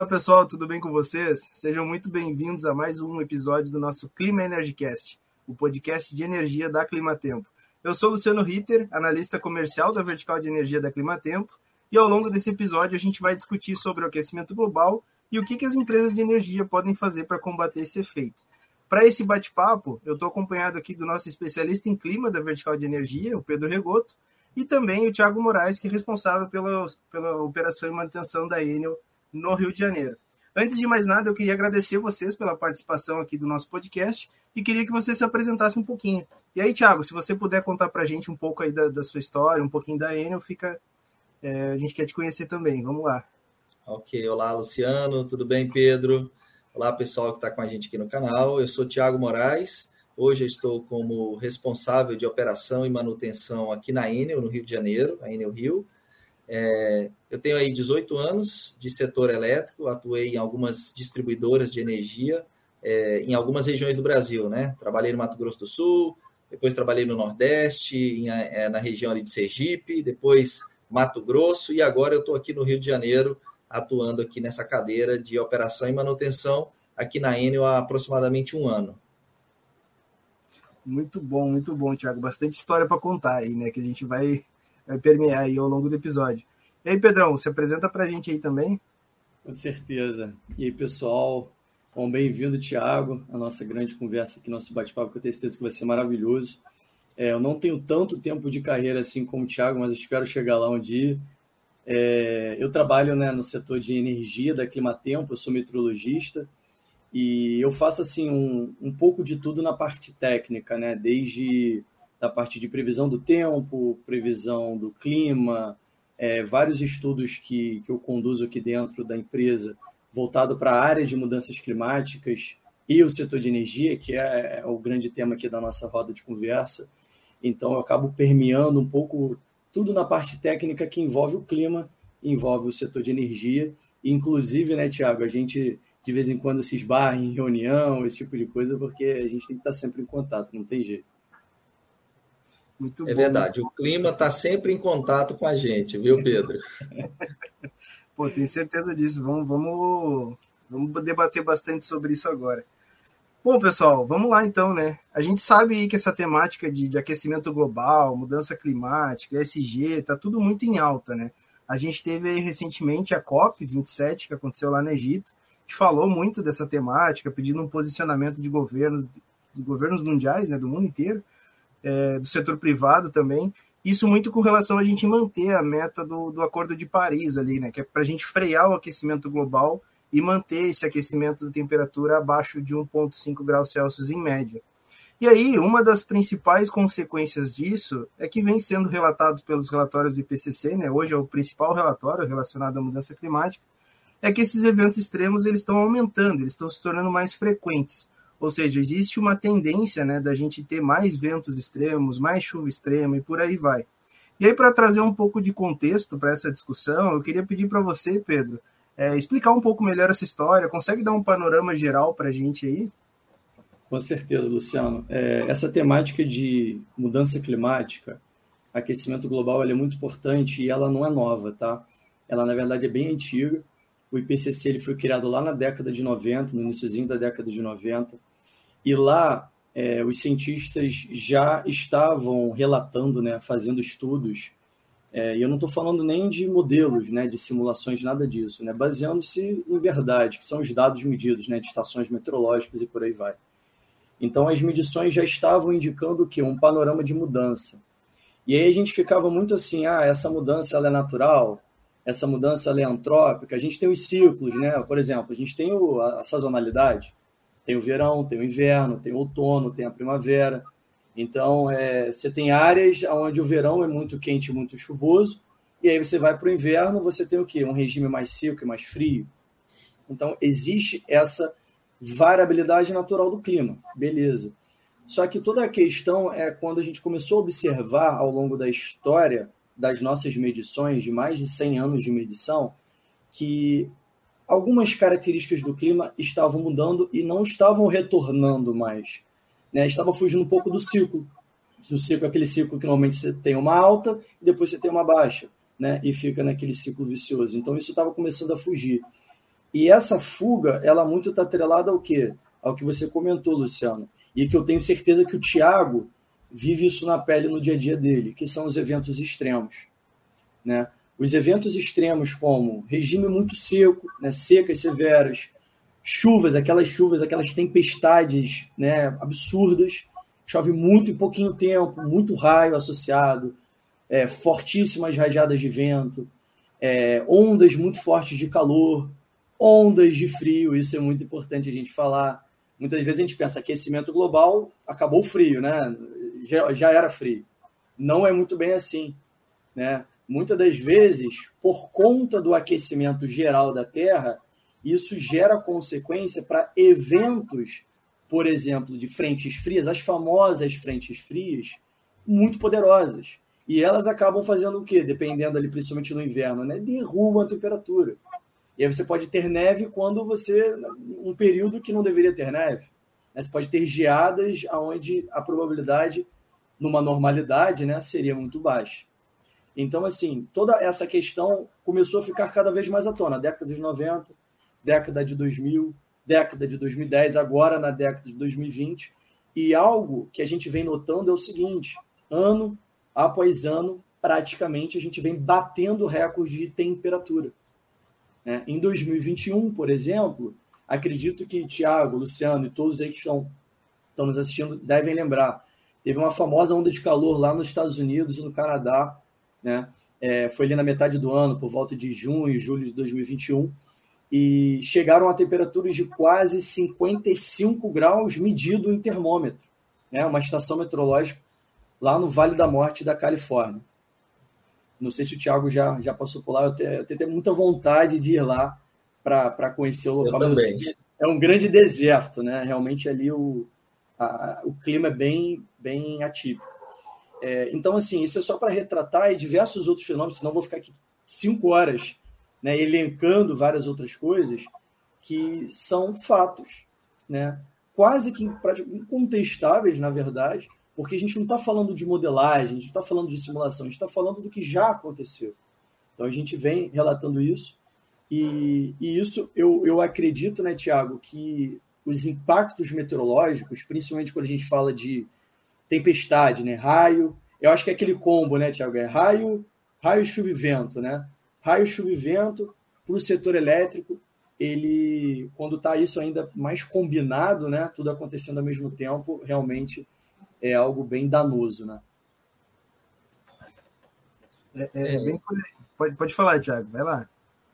Olá pessoal, tudo bem com vocês? Sejam muito bem-vindos a mais um episódio do nosso Clima Energycast, o podcast de energia da Climatempo. Eu sou Luciano Ritter, analista comercial da vertical de energia da Climatempo, e ao longo desse episódio a gente vai discutir sobre o aquecimento global e o que, que as empresas de energia podem fazer para combater esse efeito. Para esse bate-papo, eu estou acompanhado aqui do nosso especialista em clima da vertical de energia, o Pedro Regoto, e também o Thiago Moraes, que é responsável pela, pela operação e manutenção da Enel no Rio de Janeiro. Antes de mais nada, eu queria agradecer vocês pela participação aqui do nosso podcast e queria que você se apresentasse um pouquinho. E aí, Thiago, se você puder contar para a gente um pouco aí da, da, sua história, um pouquinho da Enel, fica, é, a gente quer te conhecer também. Vamos lá. Ok, olá, Luciano, tudo bem, Pedro? Olá, pessoal que está com a gente aqui no canal. Eu sou Thiago Moraes. Hoje estou como responsável de operação e manutenção aqui na Enel, no Rio de Janeiro, a Enel Rio. É, eu tenho aí 18 anos de setor elétrico, atuei em algumas distribuidoras de energia é, em algumas regiões do Brasil, né? Trabalhei no Mato Grosso do Sul, depois trabalhei no Nordeste, em, é, na região ali de Sergipe, depois Mato Grosso e agora eu estou aqui no Rio de Janeiro atuando aqui nessa cadeira de operação e manutenção aqui na Enel há aproximadamente um ano. Muito bom, muito bom, Thiago. Bastante história para contar aí, né? Que a gente vai vai permear aí ao longo do episódio. E aí, Pedrão, se apresenta para a gente aí também. Com certeza. E aí, pessoal, bom, bem-vindo, Tiago, a nossa grande conversa aqui, nosso bate-papo, que eu tenho certeza que vai ser maravilhoso. É, eu não tenho tanto tempo de carreira assim como o Tiago, mas espero chegar lá um dia. É, eu trabalho né, no setor de energia da Climatempo, eu sou meteorologista e eu faço assim um, um pouco de tudo na parte técnica, né? Desde da parte de previsão do tempo, previsão do clima, é, vários estudos que, que eu conduzo aqui dentro da empresa voltado para a área de mudanças climáticas e o setor de energia, que é, é o grande tema aqui da nossa roda de conversa. Então, eu acabo permeando um pouco tudo na parte técnica que envolve o clima, envolve o setor de energia. Inclusive, né, Tiago, a gente de vez em quando se esbarra em reunião, esse tipo de coisa, porque a gente tem que estar sempre em contato, não tem jeito. Muito é bom. verdade, o clima está sempre em contato com a gente, viu, Pedro? Pô, tenho certeza disso. Vamos, vamos, vamos debater bastante sobre isso agora. Bom, pessoal, vamos lá então, né? A gente sabe que essa temática de, de aquecimento global, mudança climática, ESG, tá tudo muito em alta, né? A gente teve aí recentemente a COP27, que aconteceu lá no Egito, que falou muito dessa temática, pedindo um posicionamento de governo, de governos mundiais, né, do mundo inteiro, é, do setor privado também. Isso muito com relação a gente manter a meta do, do Acordo de Paris ali, né? Que é para a gente frear o aquecimento global e manter esse aquecimento da temperatura abaixo de 1,5 graus Celsius em média. E aí, uma das principais consequências disso é que vem sendo relatados pelos relatórios do IPCC, né? Hoje é o principal relatório relacionado à mudança climática, é que esses eventos extremos eles estão aumentando, eles estão se tornando mais frequentes. Ou seja, existe uma tendência né, da gente ter mais ventos extremos, mais chuva extrema e por aí vai. E aí, para trazer um pouco de contexto para essa discussão, eu queria pedir para você, Pedro, é, explicar um pouco melhor essa história. Consegue dar um panorama geral para a gente aí? Com certeza, Luciano. É, essa temática de mudança climática, aquecimento global, é muito importante e ela não é nova, tá? Ela, na verdade, é bem antiga. O IPCC ele foi criado lá na década de 90, no iníciozinho da década de 90. E lá é, os cientistas já estavam relatando, né, fazendo estudos, é, e eu não estou falando nem de modelos, né, de simulações, nada disso, né, baseando-se em verdade, que são os dados medidos, né, de estações meteorológicas e por aí vai. Então as medições já estavam indicando o que um panorama de mudança. E aí a gente ficava muito assim, ah, essa mudança ela é natural, essa mudança ela é antrópica. A gente tem os ciclos, né? Por exemplo, a gente tem o, a sazonalidade. Tem o verão, tem o inverno, tem o outono, tem a primavera. Então, é, você tem áreas onde o verão é muito quente, muito chuvoso, e aí você vai para o inverno, você tem o quê? Um regime mais seco e mais frio. Então, existe essa variabilidade natural do clima, beleza. Só que toda a questão é quando a gente começou a observar ao longo da história das nossas medições, de mais de 100 anos de medição, que algumas características do clima estavam mudando e não estavam retornando mais. Né? Estava fugindo um pouco do ciclo. O ciclo aquele ciclo que normalmente você tem uma alta e depois você tem uma baixa, né? e fica naquele ciclo vicioso. Então isso estava começando a fugir. E essa fuga, ela muito está atrelada ao quê? Ao que você comentou, Luciano. E que eu tenho certeza que o Tiago vive isso na pele no dia a dia dele, que são os eventos extremos. Né? Os eventos extremos como regime muito seco, né? secas severas, chuvas, aquelas chuvas, aquelas tempestades né? absurdas, chove muito em pouquinho tempo, muito raio associado, é, fortíssimas rajadas de vento, é, ondas muito fortes de calor, ondas de frio, isso é muito importante a gente falar. Muitas vezes a gente pensa aquecimento global, acabou o frio, né? Já, já era frio. Não é muito bem assim, né? Muitas das vezes, por conta do aquecimento geral da Terra, isso gera consequência para eventos, por exemplo, de frentes frias, as famosas frentes frias, muito poderosas. E elas acabam fazendo o quê? Dependendo ali, principalmente no inverno, né? Derrubam a temperatura. E aí você pode ter neve quando você. um período que não deveria ter neve. Né? Você pode ter geadas onde a probabilidade, numa normalidade, né, seria muito baixa. Então, assim, toda essa questão começou a ficar cada vez mais à tona. Década de 90, década de 2000, década de 2010, agora na década de 2020. E algo que a gente vem notando é o seguinte: ano após ano, praticamente, a gente vem batendo recorde de temperatura. Né? Em 2021, por exemplo, acredito que Tiago, Luciano e todos aí que estão, estão nos assistindo devem lembrar. Teve uma famosa onda de calor lá nos Estados Unidos e no Canadá, né? É, foi ali na metade do ano, por volta de junho e julho de 2021, e chegaram a temperaturas de quase 55 graus medido em termômetro, né? uma estação meteorológica lá no Vale da Morte da Califórnia. Não sei se o Thiago já, já passou por lá, eu tenho, eu tenho muita vontade de ir lá para conhecer o local. É um grande deserto, né? Realmente ali o, a, o clima é bem, bem atípico. É, então, assim, isso é só para retratar e diversos outros fenômenos, senão vou ficar aqui cinco horas né, elencando várias outras coisas que são fatos, né? quase que incontestáveis, na verdade, porque a gente não está falando de modelagem, a gente está falando de simulação, a gente está falando do que já aconteceu. Então a gente vem relatando isso, e, e isso eu, eu acredito, né, Tiago, que os impactos meteorológicos, principalmente quando a gente fala de tempestade, né, raio, eu acho que é aquele combo, né, Tiago, é raio, raio, chuva e vento, né? Raio, chuva e vento para o setor elétrico, ele, quando está isso ainda mais combinado, né, tudo acontecendo ao mesmo tempo, realmente é algo bem danoso, né? É, é, é bem pode, pode falar, Thiago, vai lá.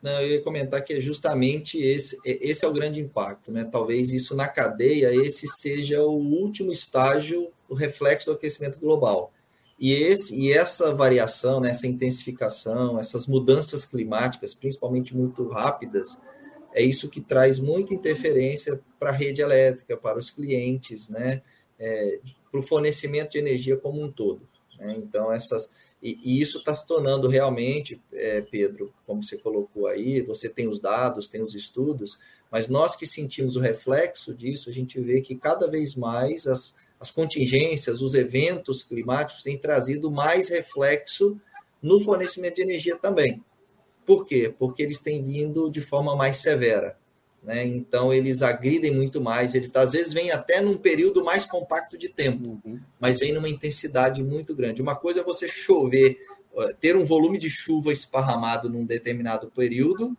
Não, eu ia comentar que é justamente esse, é, esse é o grande impacto, né? Talvez isso na cadeia, esse seja o último estágio, o reflexo do aquecimento global. E, esse, e essa variação, né, essa intensificação, essas mudanças climáticas, principalmente muito rápidas, é isso que traz muita interferência para a rede elétrica, para os clientes, né? É, para o fornecimento de energia como um todo. Né? Então, essas. E, e isso está se tornando realmente, é, Pedro, como você colocou aí, você tem os dados, tem os estudos, mas nós que sentimos o reflexo disso, a gente vê que cada vez mais as, as contingências, os eventos climáticos têm trazido mais reflexo no fornecimento de energia também. Por quê? Porque eles têm vindo de forma mais severa. Né? Então, eles agridem muito mais. Eles, às vezes, vêm até num período mais compacto de tempo, uhum. mas vêm numa intensidade muito grande. Uma coisa é você chover, ter um volume de chuva esparramado num determinado período,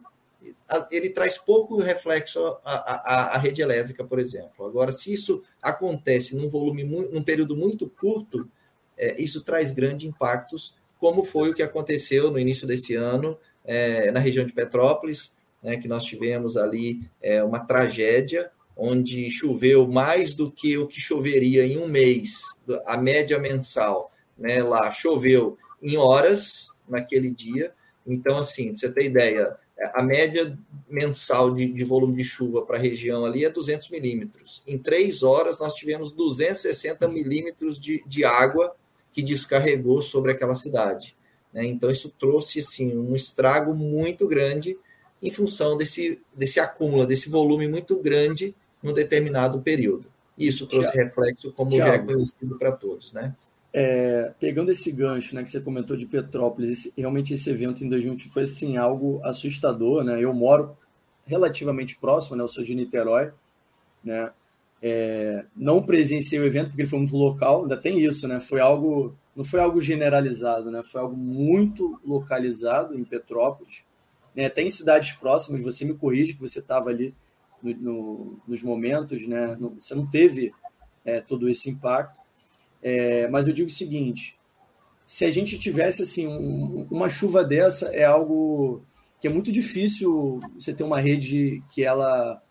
ele traz pouco reflexo à, à, à rede elétrica, por exemplo. Agora, se isso acontece num volume, num período muito curto, é, isso traz grandes impactos, como foi o que aconteceu no início desse ano é, na região de Petrópolis, né, que nós tivemos ali é, uma tragédia, onde choveu mais do que o que choveria em um mês, a média mensal. Né, lá choveu em horas naquele dia. Então, assim, você ter ideia, a média mensal de, de volume de chuva para a região ali é 200 milímetros. Em três horas, nós tivemos 260 milímetros de, de água que descarregou sobre aquela cidade. Né? Então, isso trouxe assim, um estrago muito grande em função desse, desse acúmulo, desse volume muito grande num determinado período. Isso trouxe Thiago, reflexo, como Thiago, já é conhecido para todos, né? É, pegando esse gancho né, que você comentou de Petrópolis, esse, realmente esse evento em 2020 foi assim, algo assustador. Né? Eu moro relativamente próximo, né? Eu sou de Niterói, né? É, não presenciei o evento porque ele foi muito local, ainda tem isso, né? Foi algo, não foi algo generalizado, né? Foi algo muito localizado em Petrópolis, né? Até em cidades próximas, você me corrige que você estava ali no, no, nos momentos, né? Você não teve é, todo esse impacto, é, mas eu digo o seguinte: se a gente tivesse assim um, uma chuva dessa, é algo que é muito difícil você ter uma rede que ela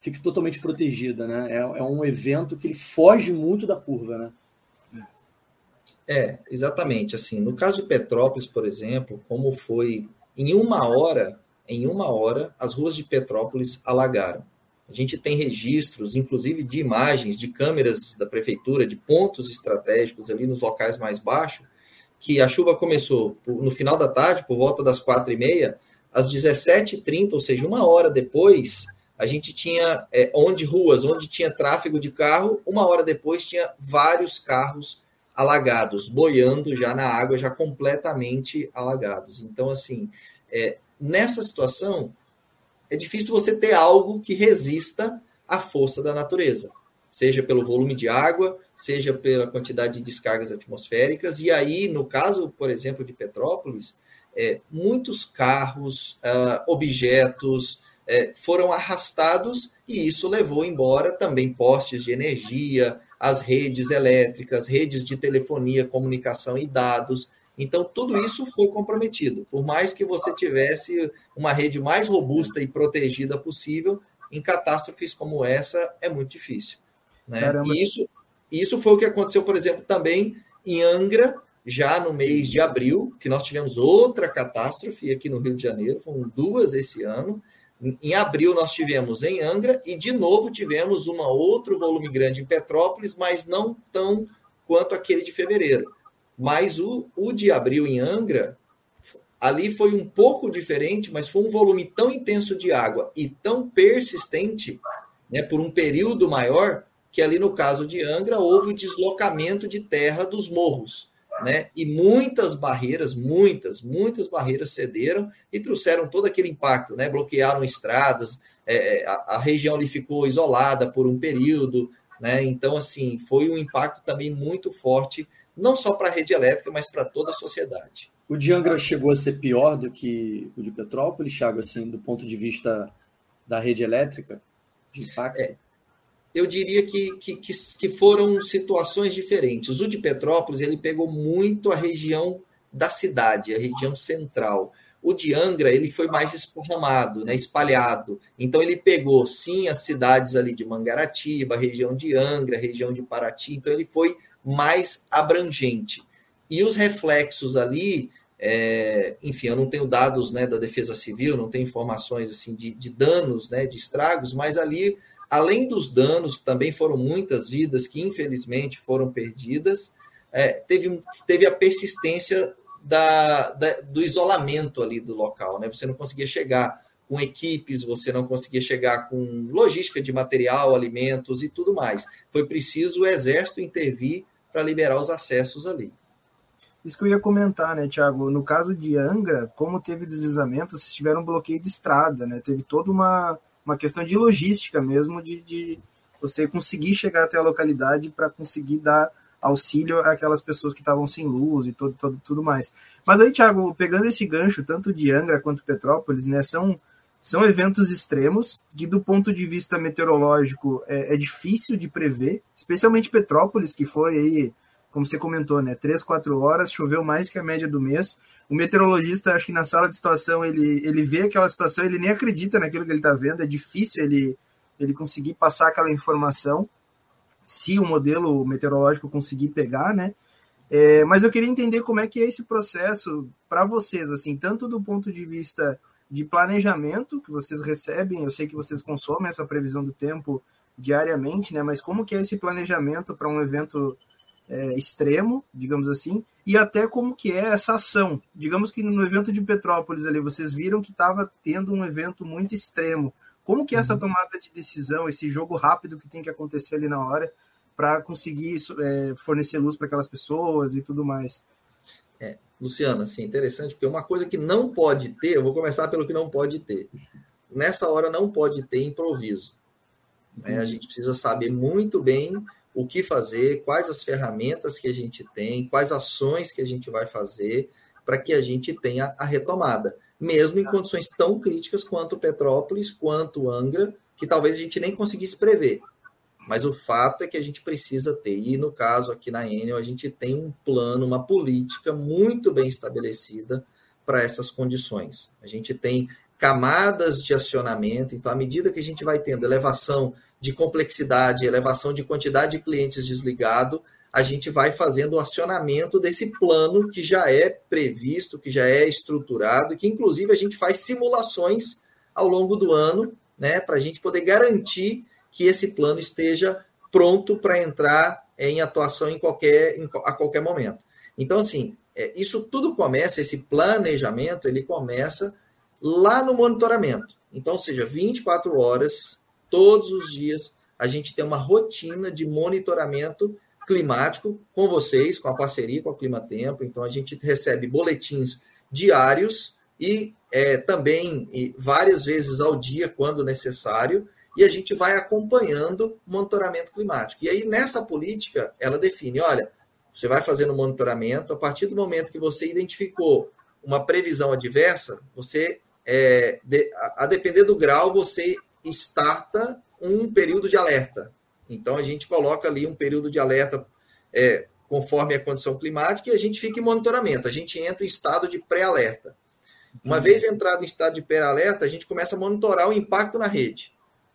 fique totalmente protegida, né? É, é um evento que ele foge muito da curva, né? É, exatamente. Assim, no caso de Petrópolis, por exemplo, como foi em uma hora, em uma hora, as ruas de Petrópolis alagaram. A gente tem registros, inclusive de imagens de câmeras da prefeitura, de pontos estratégicos ali nos locais mais baixos, que a chuva começou no final da tarde, por volta das quatro e meia, às 17h30, ou seja, uma hora depois, a gente tinha é, onde ruas, onde tinha tráfego de carro, uma hora depois tinha vários carros alagados, boiando já na água, já completamente alagados. Então, assim, é, nessa situação, é difícil você ter algo que resista à força da natureza, seja pelo volume de água, seja pela quantidade de descargas atmosféricas. E aí, no caso, por exemplo, de Petrópolis, é, muitos carros, uh, objetos é, foram arrastados e isso levou embora também postes de energia, as redes elétricas, redes de telefonia, comunicação e dados. Então, tudo isso foi comprometido. Por mais que você tivesse uma rede mais robusta e protegida possível, em catástrofes como essa é muito difícil. Né? E isso, isso foi o que aconteceu, por exemplo, também em Angra, já no mês de abril, que nós tivemos outra catástrofe aqui no Rio de Janeiro, foram duas esse ano. Em abril nós tivemos em Angra e de novo tivemos um outro volume grande em Petrópolis, mas não tão quanto aquele de fevereiro. Mas o, o de abril em Angra, ali foi um pouco diferente, mas foi um volume tão intenso de água e tão persistente, né, por um período maior, que ali no caso de Angra houve o deslocamento de terra dos morros. Né? E muitas barreiras, muitas, muitas barreiras cederam e trouxeram todo aquele impacto, né? Bloquearam estradas, é, a, a, região ali ficou isolada por um período, né? Então, assim, foi um impacto também muito forte não só para a rede elétrica, mas para toda a sociedade. O de Angra chegou a ser pior do que o de Petrópolis, Thiago, assim, do ponto de vista da rede elétrica, de impacto? É, eu diria que, que, que foram situações diferentes. O de Petrópolis, ele pegou muito a região da cidade, a região central. O de Angra, ele foi mais esparramado, né, espalhado. Então, ele pegou, sim, as cidades ali de Mangaratiba, região de Angra, região de Paraty. Então, ele foi mais abrangente. E os reflexos ali, é, enfim, eu não tenho dados né, da Defesa Civil, não tenho informações assim de, de danos, né, de estragos, mas ali, além dos danos, também foram muitas vidas que infelizmente foram perdidas. É, teve, teve a persistência da, da, do isolamento ali do local, né? Você não conseguia chegar com equipes, você não conseguia chegar com logística de material, alimentos e tudo mais. Foi preciso o exército intervir para liberar os acessos ali. Isso que eu ia comentar, né, Tiago? No caso de Angra, como teve deslizamento, vocês tiveram um bloqueio de estrada, né? Teve toda uma, uma questão de logística mesmo, de, de você conseguir chegar até a localidade para conseguir dar auxílio àquelas pessoas que estavam sem luz e todo, todo, tudo mais. Mas aí, Tiago, pegando esse gancho, tanto de Angra quanto Petrópolis, né, são, são eventos extremos que, do ponto de vista meteorológico, é, é difícil de prever, especialmente Petrópolis, que foi aí, como você comentou, né, três, quatro horas, choveu mais que a média do mês. O meteorologista, acho que na sala de situação, ele, ele vê aquela situação, ele nem acredita naquilo que ele está vendo, é difícil ele, ele conseguir passar aquela informação se o modelo meteorológico conseguir pegar, né? É, mas eu queria entender como é que é esse processo para vocês, assim, tanto do ponto de vista de planejamento que vocês recebem, eu sei que vocês consomem essa previsão do tempo diariamente, né? Mas como que é esse planejamento para um evento é, extremo, digamos assim, e até como que é essa ação. Digamos que no evento de Petrópolis ali, vocês viram que estava tendo um evento muito extremo. Como que é essa uhum. tomada de decisão, esse jogo rápido que tem que acontecer ali na hora para conseguir é, fornecer luz para aquelas pessoas e tudo mais? É, Luciano, assim, interessante, porque uma coisa que não pode ter, eu vou começar pelo que não pode ter. nessa hora não pode ter improviso. Né? A gente precisa saber muito bem o que fazer, quais as ferramentas que a gente tem, quais ações que a gente vai fazer para que a gente tenha a retomada, mesmo em tá. condições tão críticas quanto Petrópolis, quanto Angra, que talvez a gente nem conseguisse prever. Mas o fato é que a gente precisa ter, e no caso aqui na Enel, a gente tem um plano, uma política muito bem estabelecida para essas condições. A gente tem camadas de acionamento, então, à medida que a gente vai tendo elevação de complexidade, elevação de quantidade de clientes desligado, a gente vai fazendo o acionamento desse plano que já é previsto, que já é estruturado, que inclusive a gente faz simulações ao longo do ano, né, para a gente poder garantir que esse plano esteja pronto para entrar em atuação em qualquer, em, a qualquer momento. Então, assim, é, isso tudo começa, esse planejamento, ele começa lá no monitoramento. Então, ou seja, 24 horas, todos os dias, a gente tem uma rotina de monitoramento climático com vocês, com a parceria com a Clima Tempo. Então, a gente recebe boletins diários e é, também e várias vezes ao dia, quando necessário, e a gente vai acompanhando o monitoramento climático. E aí, nessa política, ela define: olha, você vai fazendo monitoramento, a partir do momento que você identificou uma previsão adversa, você, é, de, a, a depender do grau, você starta um período de alerta. Então, a gente coloca ali um período de alerta é, conforme a condição climática e a gente fica em monitoramento. A gente entra em estado de pré-alerta. Uma uhum. vez entrado em estado de pré-alerta, a gente começa a monitorar o impacto na rede.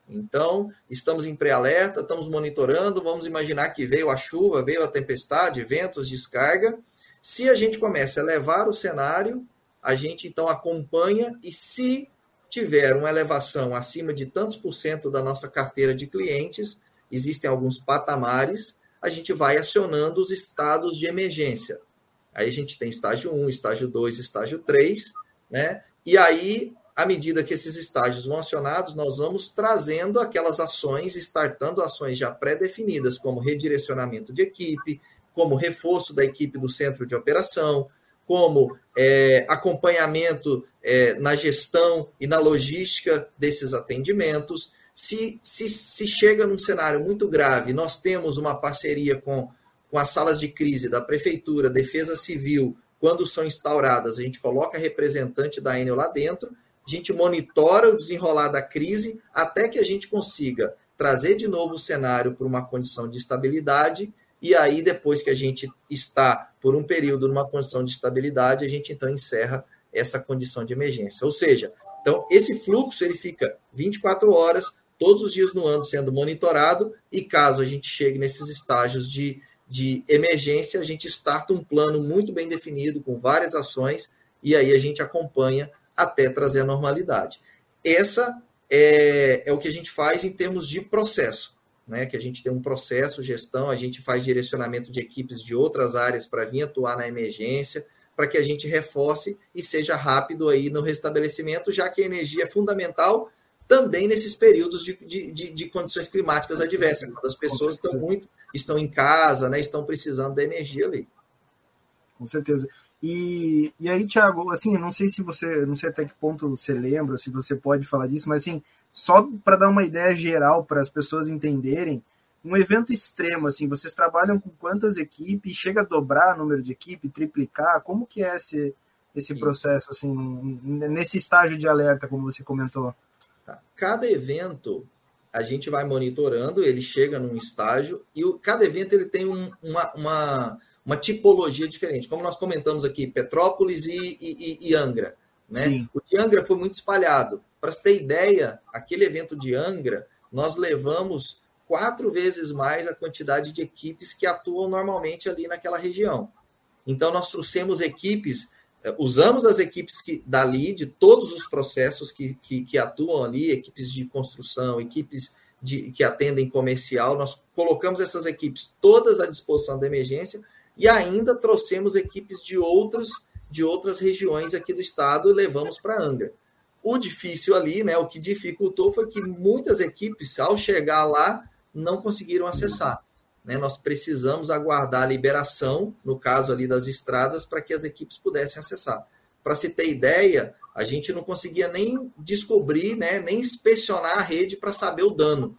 Então, estamos em pré-alerta, estamos monitorando, vamos imaginar que veio a chuva, veio a tempestade, ventos, descarga. Se a gente começa a elevar o cenário, a gente então acompanha e se tiver uma elevação acima de tantos por cento da nossa carteira de clientes, existem alguns patamares, a gente vai acionando os estados de emergência. Aí a gente tem estágio 1, estágio 2, estágio 3, né? E aí à medida que esses estágios vão acionados, nós vamos trazendo aquelas ações, startando ações já pré-definidas, como redirecionamento de equipe, como reforço da equipe do centro de operação, como é, acompanhamento é, na gestão e na logística desses atendimentos. Se, se, se chega num cenário muito grave, nós temos uma parceria com, com as salas de crise da Prefeitura, Defesa Civil, quando são instauradas, a gente coloca representante da Enel lá dentro a gente monitora o desenrolar da crise até que a gente consiga trazer de novo o cenário para uma condição de estabilidade e aí depois que a gente está por um período numa condição de estabilidade, a gente então encerra essa condição de emergência. Ou seja, então esse fluxo ele fica 24 horas todos os dias no ano sendo monitorado e caso a gente chegue nesses estágios de, de emergência, a gente starta um plano muito bem definido com várias ações e aí a gente acompanha até trazer a normalidade. Essa é, é o que a gente faz em termos de processo, né? Que a gente tem um processo, gestão, a gente faz direcionamento de equipes de outras áreas para vir atuar na emergência, para que a gente reforce e seja rápido aí no restabelecimento, já que a energia é fundamental também nesses períodos de, de, de, de condições climáticas adversas, quando as pessoas estão muito, estão em casa, né? Estão precisando da energia ali. Com certeza. E, e aí, Thiago, assim, não sei se você, não sei até que ponto você lembra, se você pode falar disso, mas assim, só para dar uma ideia geral para as pessoas entenderem, um evento extremo, assim, vocês trabalham com quantas equipes? Chega a dobrar o número de equipe, triplicar? Como que é esse, esse processo, assim, nesse estágio de alerta, como você comentou? Tá. Cada evento a gente vai monitorando, ele chega num estágio e o, cada evento ele tem um, uma, uma uma tipologia diferente. Como nós comentamos aqui, Petrópolis e, e, e Angra. Né? O de Angra foi muito espalhado. Para você ter ideia, aquele evento de Angra, nós levamos quatro vezes mais a quantidade de equipes que atuam normalmente ali naquela região. Então, nós trouxemos equipes, eh, usamos as equipes que, dali, de todos os processos que, que, que atuam ali, equipes de construção, equipes de, que atendem comercial, nós colocamos essas equipes todas à disposição da emergência e ainda trouxemos equipes de outras de outras regiões aqui do estado e levamos para Angra. O difícil ali, né, o que dificultou foi que muitas equipes, ao chegar lá, não conseguiram acessar. Né? Nós precisamos aguardar a liberação, no caso ali das estradas, para que as equipes pudessem acessar. Para se ter ideia, a gente não conseguia nem descobrir, né, nem inspecionar a rede para saber o dano,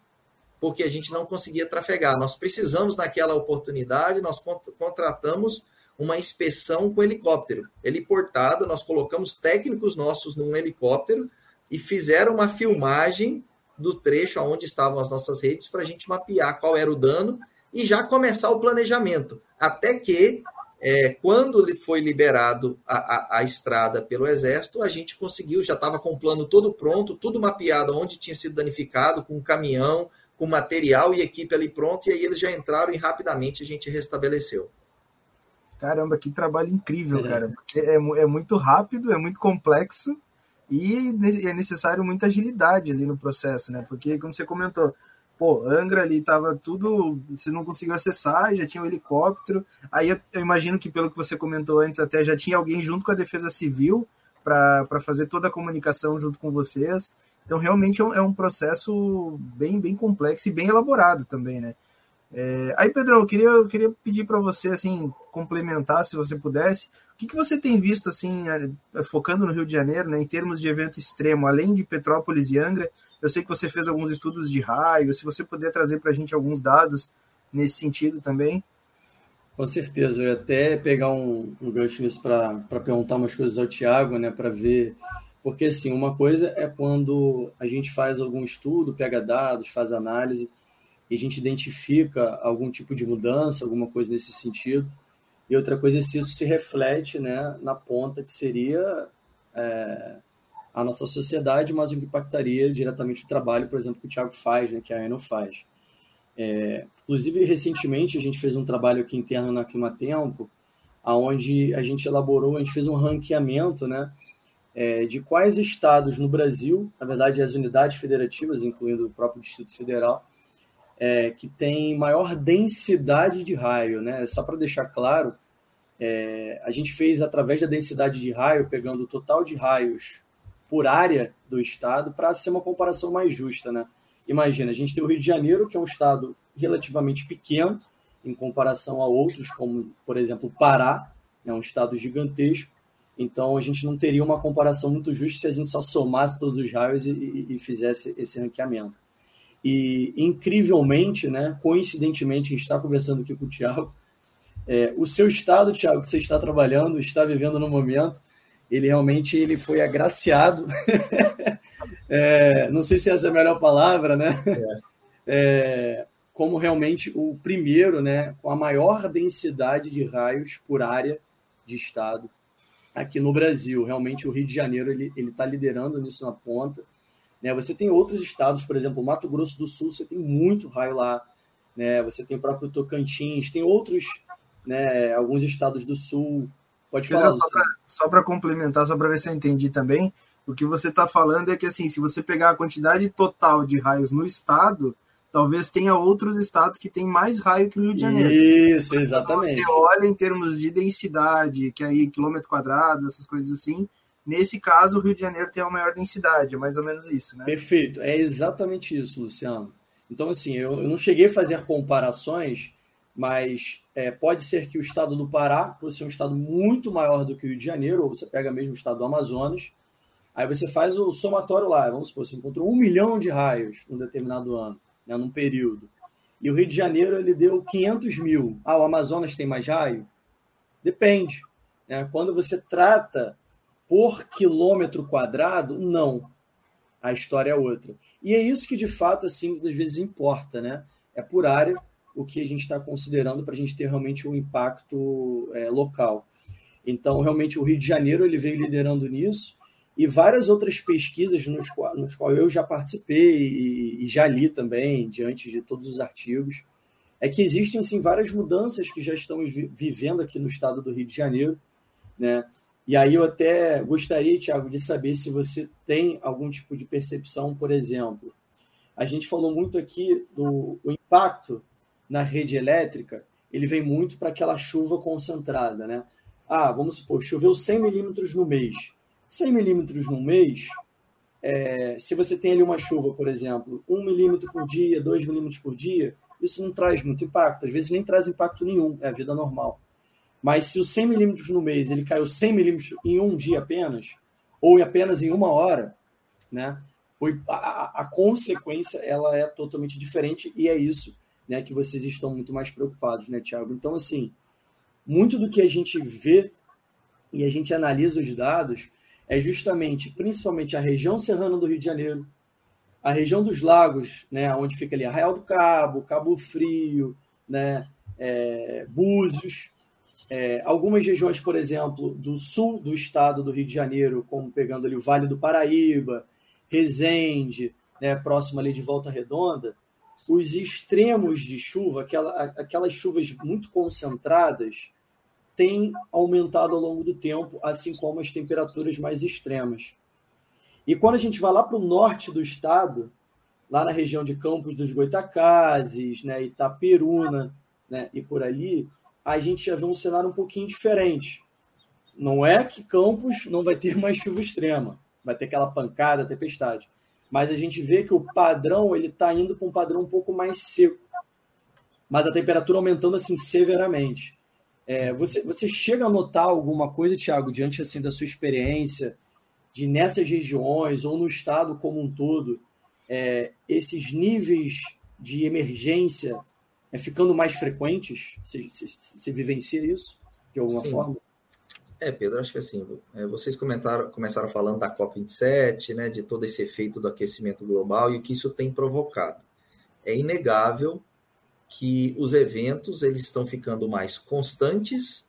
porque a gente não conseguia trafegar. Nós precisamos, naquela oportunidade, nós contratamos uma inspeção com helicóptero. Heliportado, nós colocamos técnicos nossos num helicóptero e fizeram uma filmagem do trecho onde estavam as nossas redes para a gente mapear qual era o dano e já começar o planejamento. Até que, é, quando foi liberado a, a, a, estrada pelo Exército, a gente conseguiu, já estava com o plano todo pronto, tudo mapeado onde tinha sido danificado, com caminhão, com material e equipe ali pronto, e aí eles já entraram e rapidamente a gente restabeleceu. Caramba, que trabalho incrível, é. cara. É, é muito rápido, é muito complexo e é necessário muita agilidade ali no processo, né? Porque, como você comentou, pô, Angra ali tava tudo, vocês não conseguiam acessar, já tinha um helicóptero. Aí eu, eu, imagino que, pelo que você comentou antes, até já tinha alguém junto com a Defesa Civil para fazer toda a comunicação junto com vocês. Então, realmente é um, é um processo bem, bem complexo e bem elaborado também, né? É, aí, Pedrão, eu queria, eu queria pedir para você, assim, complementar, se você pudesse, o que, que você tem visto, assim, focando no Rio de Janeiro, né, em termos de evento extremo, além de Petrópolis e Angra, eu sei que você fez alguns estudos de raio, se você puder trazer para a gente alguns dados nesse sentido também. Com certeza, eu ia até pegar um, um gancho nisso para perguntar umas coisas ao Tiago, né, para ver. Porque, assim, uma coisa é quando a gente faz algum estudo, pega dados, faz análise, e a gente identifica algum tipo de mudança, alguma coisa nesse sentido. E outra coisa é se isso se reflete né, na ponta que seria é, a nossa sociedade, mas o que impactaria diretamente o trabalho, por exemplo, que o Thiago faz, né, que a Eno faz. É, inclusive, recentemente, a gente fez um trabalho aqui interno na Climatempo, onde a gente elaborou, a gente fez um ranqueamento né, é, de quais estados no Brasil, na verdade, as unidades federativas, incluindo o próprio Distrito Federal, é, que tem maior densidade de raio. Né? Só para deixar claro, é, a gente fez através da densidade de raio, pegando o total de raios por área do estado, para ser uma comparação mais justa. Né? Imagina, a gente tem o Rio de Janeiro, que é um estado relativamente pequeno em comparação a outros, como, por exemplo, Pará, é um estado gigantesco. Então, a gente não teria uma comparação muito justa se a gente só somasse todos os raios e, e, e fizesse esse ranqueamento. E, incrivelmente, né, coincidentemente, a gente está conversando aqui com o Tiago, é, o seu estado, Tiago, que você está trabalhando, está vivendo no momento, ele realmente ele foi agraciado. é, não sei se essa é a melhor palavra, né? É. é. como realmente o primeiro, né, com a maior densidade de raios por área de estado aqui no Brasil. Realmente o Rio de Janeiro ele está liderando nisso na ponta. Né? Você tem outros estados, por exemplo, Mato Grosso do Sul, você tem muito raio lá. Né? Você tem o próprio Tocantins, tem outros, né, alguns estados do Sul. Pode falar, Só para complementar, só para ver se eu entendi também, o que você está falando é que, assim, se você pegar a quantidade total de raios no estado, talvez tenha outros estados que têm mais raio que o Rio de Janeiro. Isso, exatamente. Então, você olha em termos de densidade, que aí quilômetro quadrado, essas coisas assim, Nesse caso, o Rio de Janeiro tem a maior densidade, é mais ou menos isso, né? Perfeito, é exatamente isso, Luciano. Então, assim, eu, eu não cheguei a fazer comparações, mas é, pode ser que o estado do Pará, por ser um estado muito maior do que o Rio de Janeiro, ou você pega mesmo o estado do Amazonas, aí você faz o somatório lá, vamos supor, você encontrou um milhão de raios num determinado ano, né, num período. E o Rio de Janeiro ele deu 500 mil. Ah, o Amazonas tem mais raio? Depende. Né? Quando você trata por quilômetro quadrado, não. A história é outra. E é isso que, de fato, assim, às vezes importa, né? É por área o que a gente está considerando para a gente ter realmente um impacto é, local. Então, realmente, o Rio de Janeiro ele veio liderando nisso e várias outras pesquisas nos, nos quais eu já participei e, e, já li também, diante de todos os artigos, é que existem, assim, várias mudanças que já estamos vi vivendo aqui no estado do Rio de Janeiro, né? E aí eu até gostaria, Tiago, de saber se você tem algum tipo de percepção, por exemplo. A gente falou muito aqui do impacto na rede elétrica, ele vem muito para aquela chuva concentrada, né? Ah, vamos supor, choveu 100 milímetros no mês. 100 milímetros no mês, é, se você tem ali uma chuva, por exemplo, 1 milímetro por dia, 2 milímetros por dia, isso não traz muito impacto. Às vezes nem traz impacto nenhum, é a vida normal. Mas se os 100 milímetros no mês ele caiu 100 milímetros em um dia apenas, ou apenas em uma hora, né? A, a, consequência ela é totalmente diferente e é isso né, que vocês estão muito mais preocupados, né, Tiago? Então, assim, muito do que a gente vê e a gente analisa os dados é justamente, principalmente a região serrana do Rio de Janeiro, a região dos lagos, né, onde fica ali Arraial do Cabo, Cabo Frio, né, é, Búzios, é, algumas regiões, por exemplo, do sul do estado do Rio de Janeiro, como pegando ali o Vale do Paraíba, Resende, né, próximo ali de Volta Redonda, os extremos de chuva, aquela, aquelas chuvas muito concentradas, têm aumentado ao longo do tempo, assim como as temperaturas mais extremas. E quando a gente vai lá para o norte do estado, lá na região de Campos dos Goitacazes, né, Itaperuna, né, e por ali, a gente já vê um cenário um pouquinho diferente. Não é que Campos não vai ter mais chuva extrema, vai ter aquela pancada, tempestade, mas a gente vê que o padrão ele está indo para um padrão um pouco mais seco, mas a temperatura aumentando assim severamente. É, você, você chega a notar alguma coisa, Tiago, diante assim da sua experiência? de nessas regiões ou no estado como um todo, é, esses níveis de emergência é, ficando mais frequentes? Você, você, você vivencia isso de alguma Sim. forma? É, Pedro, acho que assim, é, vocês comentaram, começaram falando da COP27, né, de todo esse efeito do aquecimento global e o que isso tem provocado. É inegável que os eventos eles estão ficando mais constantes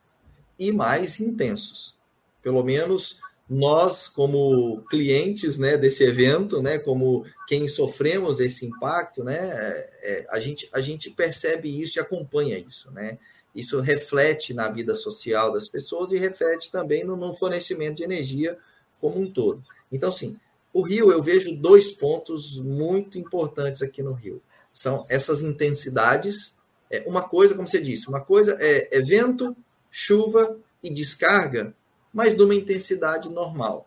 e mais intensos. Pelo menos nós, como clientes né, desse evento, né, como quem sofremos esse impacto, né, é, a, gente, a gente percebe isso e acompanha isso. Né? Isso reflete na vida social das pessoas e reflete também no, no fornecimento de energia como um todo. Então, sim, o Rio, eu vejo dois pontos muito importantes aqui no Rio. São essas intensidades. É, uma coisa, como você disse, uma coisa é evento, chuva e descarga mas numa intensidade normal.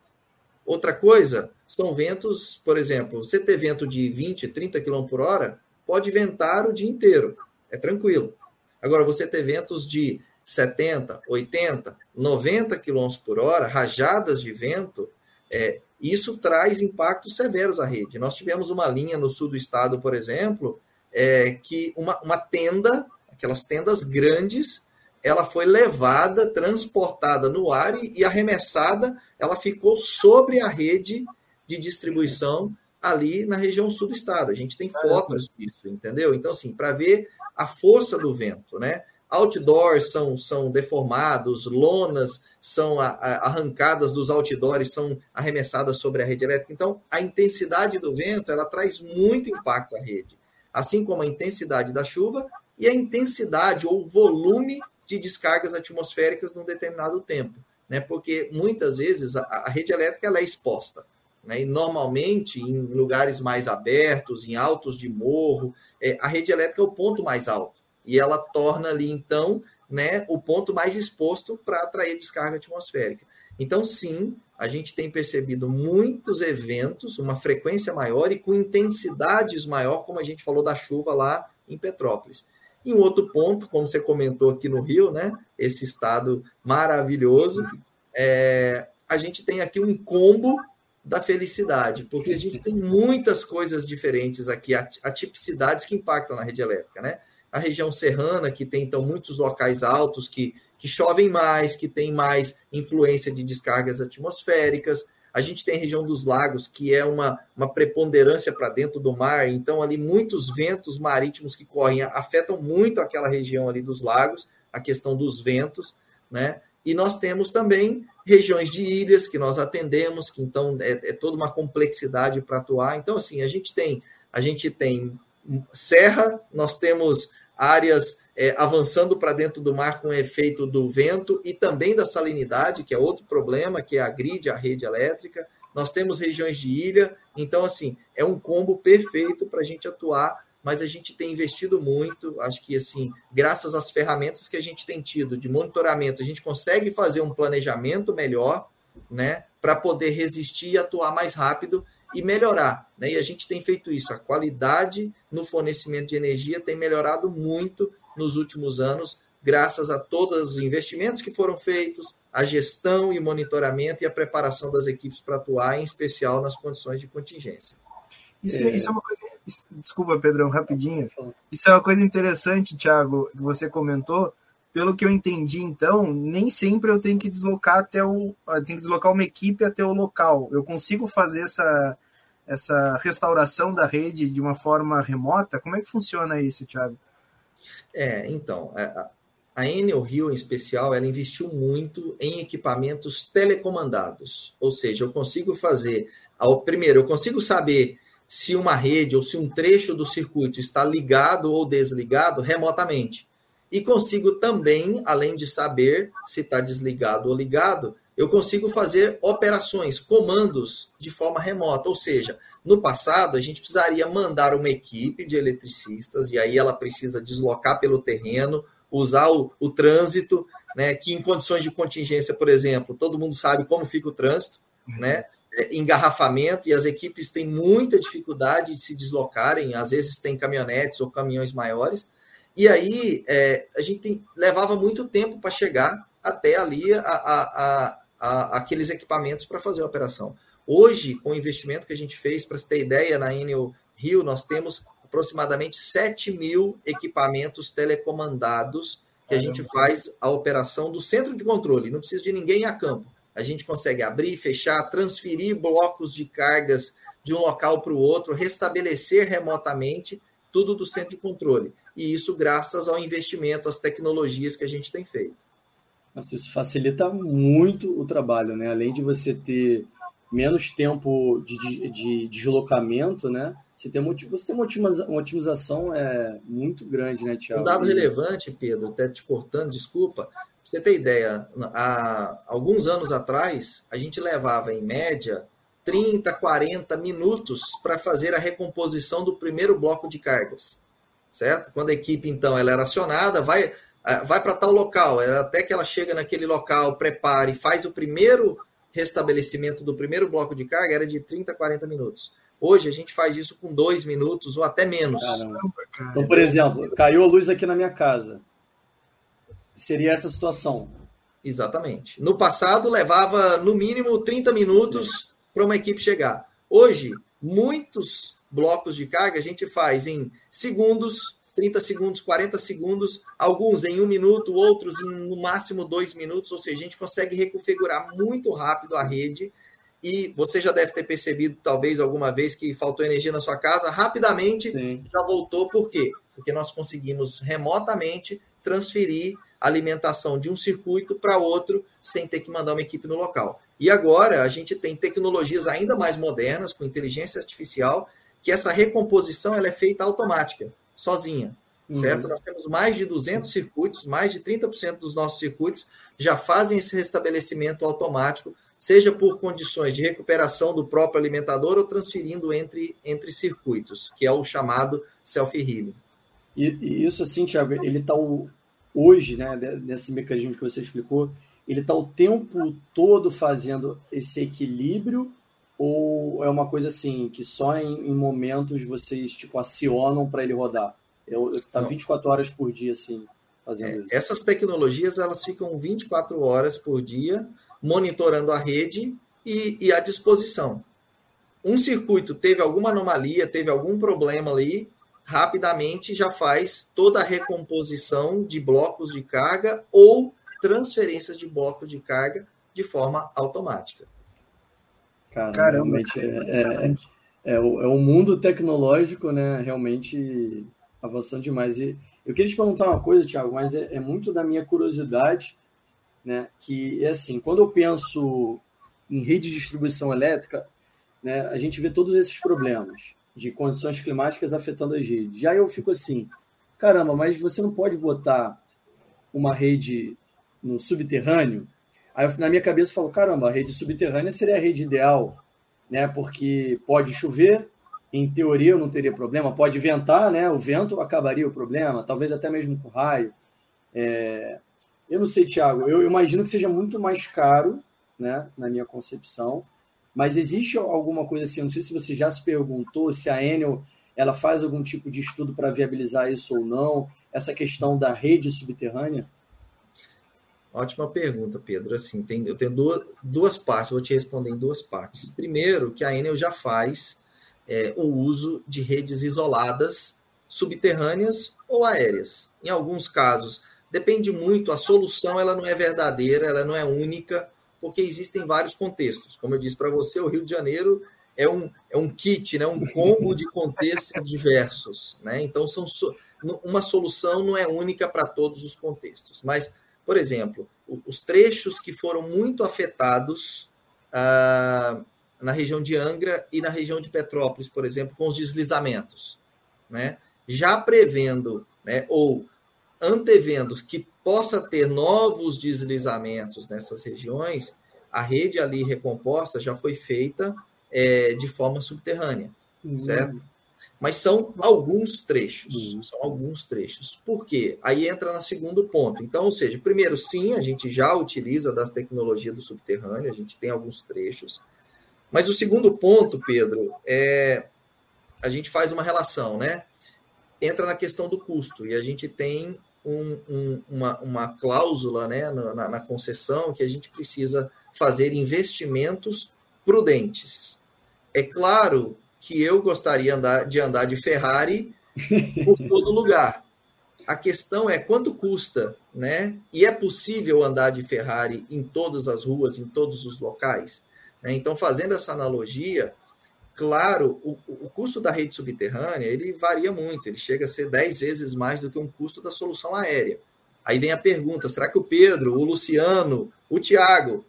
Outra coisa são ventos, por exemplo, você ter vento de 20, 30 km por hora, pode ventar o dia inteiro, é tranquilo. Agora, você ter ventos de 70, 80, 90 km por hora, rajadas de vento, é, isso traz impactos severos à rede. Nós tivemos uma linha no sul do estado, por exemplo, é, que uma, uma tenda, aquelas tendas grandes, ela foi levada, transportada no ar e, arremessada, ela ficou sobre a rede de distribuição ali na região sul do estado. A gente tem fotos disso, entendeu? Então, assim, para ver a força do vento, né? Outdoors são, são deformados, lonas são a, a, arrancadas dos outdoors, são arremessadas sobre a rede elétrica. Então, a intensidade do vento, ela traz muito impacto à rede. Assim como a intensidade da chuva e a intensidade ou volume de descargas atmosféricas num determinado tempo, né? Porque muitas vezes a, a rede elétrica ela é exposta, né? E normalmente em lugares mais abertos, em altos de morro, é, a rede elétrica é o ponto mais alto e ela torna ali então, né, o ponto mais exposto para atrair descarga atmosférica. Então, sim, a gente tem percebido muitos eventos, uma frequência maior e com intensidades maior, como a gente falou da chuva lá em Petrópolis. E um outro ponto, como você comentou aqui no Rio, né? Esse estado maravilhoso, é, a gente tem aqui um combo da felicidade, porque a gente tem muitas coisas diferentes aqui, atipicidades que impactam na rede elétrica, né? A região serrana, que tem então muitos locais altos que, que chovem mais, que tem mais influência de descargas atmosféricas, a gente tem a região dos lagos, que é uma, uma preponderância para dentro do mar, então ali muitos ventos marítimos que correm afetam muito aquela região ali dos lagos, a questão dos ventos, né? E nós temos também regiões de ilhas que nós atendemos, que então é, é toda uma complexidade para atuar. Então, assim, a gente tem a gente tem serra, nós temos áreas é, avançando para dentro do mar com o efeito do vento e também da salinidade, que é outro problema, que agride a rede elétrica. Nós temos regiões de ilha, então, assim, é um combo perfeito para a gente atuar, mas a gente tem investido muito. Acho que, assim, graças às ferramentas que a gente tem tido de monitoramento, a gente consegue fazer um planejamento melhor, né, para poder resistir e atuar mais rápido e melhorar. Né? E a gente tem feito isso. A qualidade no fornecimento de energia tem melhorado muito nos últimos anos, graças a todos os investimentos que foram feitos, a gestão e monitoramento e a preparação das equipes para atuar, em especial nas condições de contingência. Isso é, isso é uma coisa. Desculpa, Pedrão, rapidinho. Isso é uma coisa interessante, Thiago, que você comentou. Pelo que eu entendi, então, nem sempre eu tenho que deslocar até o. Tenho que deslocar uma equipe até o local. Eu consigo fazer essa, essa restauração da rede de uma forma remota? Como é que funciona isso, Thiago? É, então, a, Enel Rio, em especial, ela investiu muito em equipamentos telecomandados. Ou seja, eu consigo fazer. Ao, primeiro, eu consigo saber se uma rede ou se um trecho do circuito está ligado ou desligado remotamente. E consigo também, além de saber se está desligado ou ligado, eu consigo fazer operações, comandos de forma remota. Ou seja, no passado a gente precisaria mandar uma equipe de eletricistas e aí ela precisa deslocar pelo terreno, usar o, o trânsito, né? Que em condições de contingência, por exemplo, todo mundo sabe como fica o trânsito, né? É, engarrafamento e as equipes têm muita dificuldade de se deslocarem, às vezes tem caminhonetes ou caminhões maiores, e aí é, a gente tem, levava muito tempo para chegar até ali a, a, a, aqueles equipamentos para fazer a operação. Hoje, com o investimento que a gente fez, para você ter ideia, na Enel Rio, nós temos aproximadamente 7 mil equipamentos telecomandados que a gente faz a operação do centro de controle, não precisa de ninguém a campo a gente consegue abrir, fechar, transferir blocos de cargas de um local para o outro, restabelecer remotamente tudo do centro de controle. E isso graças ao investimento, às tecnologias que a gente tem feito. Nossa, isso facilita muito o trabalho, né? Além de você ter menos tempo de, de, de deslocamento, né? Você tem, você tem uma, otimização é, muito grande, né, Tiago? Um dado relevante, Pedro, até te cortando, desculpa, você ter ideia, há alguns anos atrás, a gente levava em média 30, 40 minutos para fazer a recomposição do primeiro bloco de cargas, certo? Quando a equipe, então, ela era acionada, vai, vai para tal local, até que ela chega naquele local, prepare, faz o primeiro restabelecimento do primeiro bloco de carga, era de 30, 40 minutos. Hoje a gente faz isso com dois minutos ou até menos. Caramba, cara. Então, por exemplo, caiu a luz aqui na minha casa seria essa situação. Exatamente. No passado, levava no mínimo 30 minutos para uma equipe chegar. Hoje, muitos blocos de carga a gente faz em segundos, 30 segundos, 40 segundos, alguns em um minuto, outros em no máximo dois minutos, ou seja, a gente consegue reconfigurar muito rápido a rede. E você já deve ter percebido, talvez, alguma vez que faltou energia na sua casa, rapidamente Sim. já voltou. Por quê? Porque nós conseguimos remotamente transferir alimentação de um circuito para outro sem ter que mandar uma equipe no local. E agora a gente tem tecnologias ainda mais modernas, com inteligência artificial, que essa recomposição ela é feita automática, sozinha. Uhum. Certo? Nós temos mais de 200 circuitos, mais de 30% dos nossos circuitos já fazem esse restabelecimento automático, seja por condições de recuperação do próprio alimentador ou transferindo entre, entre circuitos, que é o chamado self-healing. E, e, isso, assim, Tiago, ele está hoje, né, nesse mecanismo que você explicou, ele está o tempo todo fazendo esse equilíbrio ou é uma coisa assim que só em, em momentos vocês tipo acionam para ele rodar? Está 24 horas por dia assim fazendo é, isso. Essas tecnologias elas ficam 24 horas por dia monitorando a rede e, e à disposição. Um circuito teve alguma anomalia, teve algum problema ali, rapidamente já faz toda a recomposição de blocos de carga ou transferências de bloco de carga de forma automática. Cara, Caramba, realmente é, é, é, o, é o mundo tecnológico, né? Realmente avançando demais. E eu queria te perguntar uma coisa, Thiago, mas é, é muito da minha curiosidade, né? Que é assim, quando eu penso em rede de distribuição elétrica, né, a gente vê todos esses problemas de condições climáticas afetando as redes. Já eu fico assim, caramba, mas você não pode botar uma rede no subterrâneo? Aí na minha cabeça eu falo, caramba, a rede subterrânea seria a rede ideal, né? Porque pode chover, em teoria eu não teria problema, pode ventar, né? O vento acabaria o problema, talvez até mesmo com raio. É... Eu não sei, Thiago, eu imagino que seja muito mais caro, né? Na minha concepção, mas existe alguma coisa assim, não sei se você já se perguntou se a Enel ela faz algum tipo de estudo para viabilizar isso ou não, essa questão da rede subterrânea? Ótima pergunta, Pedro. Assim, tem, eu tenho duas, duas partes, vou te responder em duas partes. Primeiro, que a Enel já faz é, o uso de redes isoladas, subterrâneas ou aéreas. Em alguns casos, depende muito, a solução ela não é verdadeira, ela não é única, porque existem vários contextos. Como eu disse para você, o Rio de Janeiro é um, é um kit, né? um combo de contextos diversos. Né? Então, são uma solução não é única para todos os contextos. Mas, por exemplo, os trechos que foram muito afetados ah, na região de Angra e na região de Petrópolis, por exemplo, com os deslizamentos, né? já prevendo né, ou antevendo que possa ter novos deslizamentos nessas regiões, a rede ali recomposta já foi feita é, de forma subterrânea, uhum. certo? Mas são alguns trechos, uhum. são alguns trechos. Por quê? Aí entra no segundo ponto. Então, ou seja, primeiro, sim, a gente já utiliza das tecnologias do subterrâneo, a gente tem alguns trechos. Mas o segundo ponto, Pedro, é a gente faz uma relação, né? Entra na questão do custo, e a gente tem um, um, uma, uma cláusula né, na, na concessão que a gente precisa fazer investimentos prudentes. É claro que eu gostaria andar, de andar de Ferrari por todo lugar. A questão é quanto custa, né? E é possível andar de Ferrari em todas as ruas, em todos os locais? Né? Então, fazendo essa analogia, claro, o, o, custo da rede subterrânea ele varia muito, ele chega a ser 10 vezes mais do que um custo da solução aérea. Aí vem a pergunta: será que o Pedro, o Luciano, o Tiago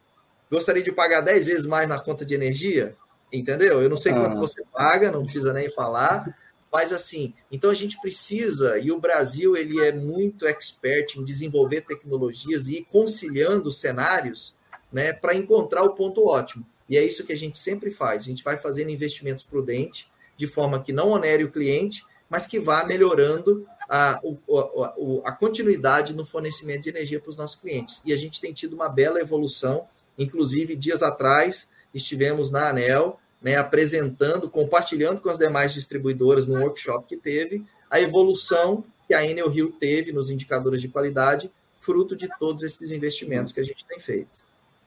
gostaria de pagar 10 vezes mais na conta de energia? Entendeu? Eu não sei quanto ah. você paga, não precisa nem falar. Mas assim, então a gente precisa, e o Brasil ele é muito expert em desenvolver tecnologias e ir conciliando cenários né, para encontrar o ponto ótimo. E é isso que a gente sempre faz. A gente vai fazendo investimentos prudentes, de forma que não onere o cliente, mas que vá melhorando a, a, a continuidade no fornecimento de energia para os nossos clientes. E a gente tem tido uma bela evolução, inclusive dias atrás estivemos na ANEL, né, apresentando, compartilhando com as demais distribuidoras no workshop que teve, a evolução que a Enel Rio teve nos indicadores de qualidade, fruto de todos esses investimentos que a gente tem feito.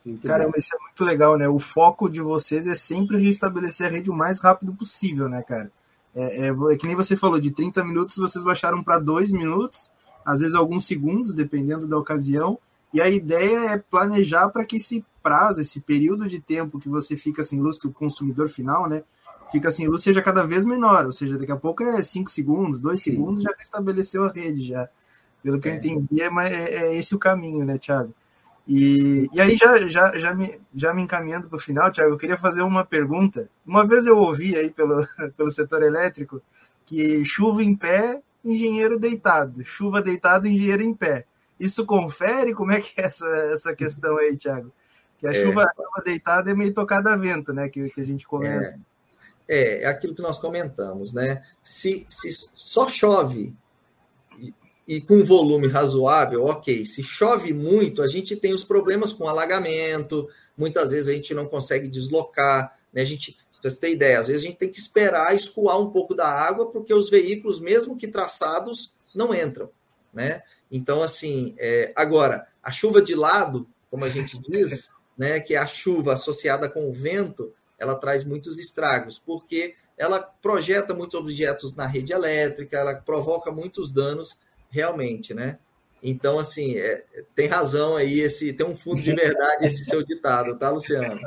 Muito Caramba, bom. isso é muito legal, né? O foco de vocês é sempre restabelecer a rede o mais rápido possível, né, cara? É, é, é que nem você falou, de 30 minutos vocês baixaram para 2 minutos, às vezes alguns segundos, dependendo da ocasião, e a ideia é planejar para que esse prazo, esse período de tempo que você fica sem luz, que o consumidor final, né, fica sem luz, seja cada vez menor. Ou seja, daqui a pouco é 5 segundos, 2 segundos, já estabeleceu a rede, já. Pelo que é. eu entendi, é, é, é esse o caminho, né, Thiago? E, e aí, já, já, já, me, já me encaminhando para o final, Thiago, eu queria fazer uma pergunta. Uma vez eu ouvi aí pelo, pelo setor elétrico que chuva em pé, engenheiro deitado. Chuva deitado, engenheiro em pé. Isso confere? Como é que é essa, essa questão aí, Thiago? Que a é. chuva, deitada é meio tocada a vento, né? Que, que a gente comenta. É. é, é aquilo que nós comentamos, né? Se, se só chove e, e com volume razoável, ok. Se chove muito, a gente tem os problemas com alagamento, muitas vezes a gente não consegue deslocar, né? A gente, pra você ter ideia, às vezes a gente tem que esperar escoar um pouco da água, porque os veículos, mesmo que traçados, não entram, né? Então, assim, é, agora, a chuva de lado, como a gente diz, né, que é a chuva associada com o vento, ela traz muitos estragos, porque ela projeta muitos objetos na rede elétrica, ela provoca muitos danos realmente, né? Então, assim, é, tem razão aí, esse tem um fundo de verdade esse seu ditado, tá, Luciano?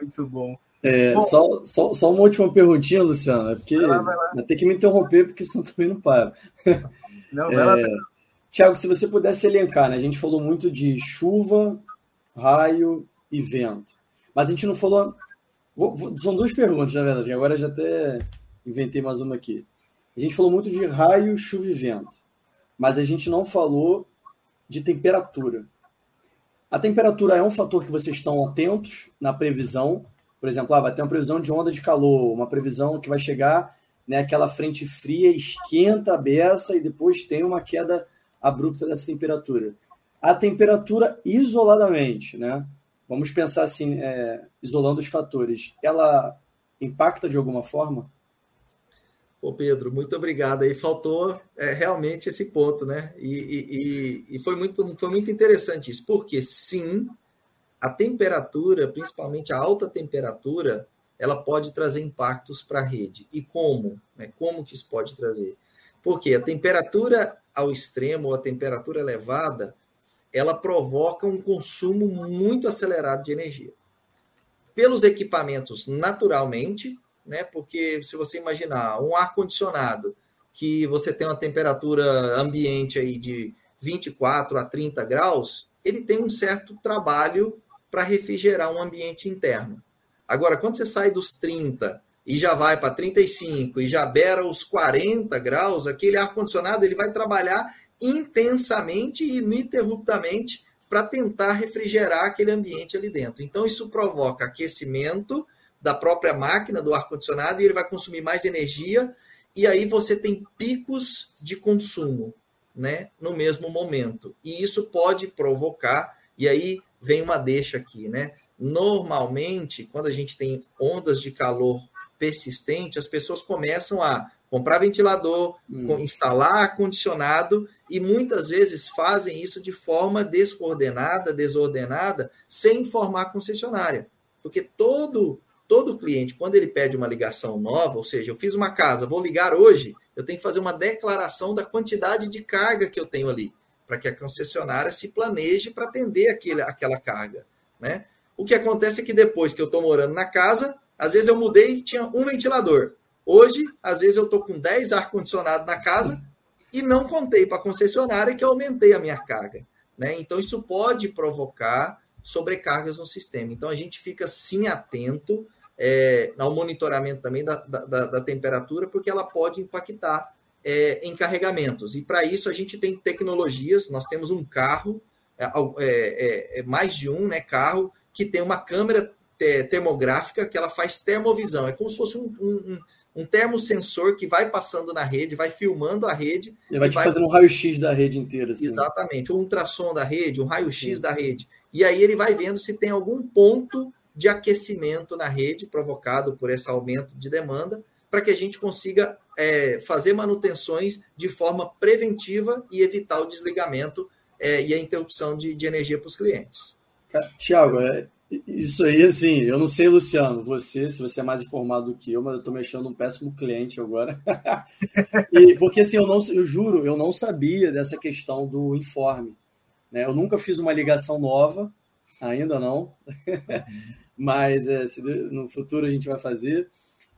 Muito bom. É, bom, só, só, só uma última perguntinha, Luciano, é porque vai lá, vai lá. tem que me interromper, porque senão também não para. Não, vai é, lá. Tiago, se você pudesse elencar, né? A gente falou muito de chuva, raio e vento. Mas a gente não falou. Vou, vou, são duas perguntas, na verdade. Agora já até inventei mais uma aqui. A gente falou muito de raio, chuva e vento. Mas a gente não falou de temperatura. A temperatura é um fator que vocês estão atentos na previsão. Por exemplo, ah, vai ter uma previsão de onda de calor, uma previsão que vai chegar né, aquela frente fria, esquenta a beça e depois tem uma queda abrupta dessa temperatura. A temperatura isoladamente, né? Vamos pensar assim, é, isolando os fatores, ela impacta de alguma forma? Pô, Pedro, muito obrigado. Aí faltou é, realmente esse ponto, né? E, e, e, foi, muito, foi muito interessante isso, porque sim, a temperatura, principalmente a alta temperatura, ela pode trazer impactos para a rede. E como? Né? Como que isso pode trazer? Porque a temperatura ao extremo, a temperatura elevada, ela provoca um consumo muito acelerado de energia. Pelos equipamentos, naturalmente, né? Porque se você imaginar um ar condicionado que você tem uma temperatura ambiente aí de 24 a 30 graus, ele tem um certo trabalho para refrigerar um ambiente interno. Agora, quando você sai dos 30 e já vai para 35 e já beira os 40 graus, aquele ar condicionado ele vai trabalhar intensamente e ininterruptamente para tentar refrigerar aquele ambiente ali dentro. Então isso provoca aquecimento da própria máquina do ar-condicionado e ele vai consumir mais energia, e aí você tem picos de consumo né, no mesmo momento. E isso pode provocar, e aí vem uma deixa aqui, né? Normalmente, quando a gente tem ondas de calor persistente, as pessoas começam a comprar ventilador, hum. instalar ar-condicionado e muitas vezes fazem isso de forma descoordenada, desordenada, sem informar a concessionária. Porque todo todo cliente, quando ele pede uma ligação nova, ou seja, eu fiz uma casa, vou ligar hoje, eu tenho que fazer uma declaração da quantidade de carga que eu tenho ali, para que a concessionária se planeje para atender aquele, aquela carga. Né? O que acontece é que depois que eu estou morando na casa, às vezes eu mudei e tinha um ventilador. Hoje, às vezes eu estou com 10 ar-condicionado na casa e não contei para a concessionária que eu aumentei a minha carga. Né? Então, isso pode provocar sobrecargas no sistema. Então, a gente fica sim atento é, ao monitoramento também da, da, da, temperatura, porque ela pode impactar é, em carregamentos. E para isso a gente tem tecnologias, nós temos um carro, é, é, é, é mais de um né, carro, que tem uma câmera termográfica que ela faz termovisão. É como se fosse um, um, um termosensor que vai passando na rede, vai filmando a rede. Ele vai te vai... fazendo um raio-x da rede inteira. Assim. Exatamente, um ultrassom da rede, um raio-x da rede. E aí ele vai vendo se tem algum ponto de aquecimento na rede provocado por esse aumento de demanda, para que a gente consiga é, fazer manutenções de forma preventiva e evitar o desligamento é, e a interrupção de, de energia para os clientes. Tiago, é, isso aí, assim, eu não sei, Luciano, você, se você é mais informado do que eu, mas eu estou mexendo um péssimo cliente agora. e, porque, assim, eu, não, eu juro, eu não sabia dessa questão do informe. Né? Eu nunca fiz uma ligação nova, ainda não. mas é, no futuro a gente vai fazer.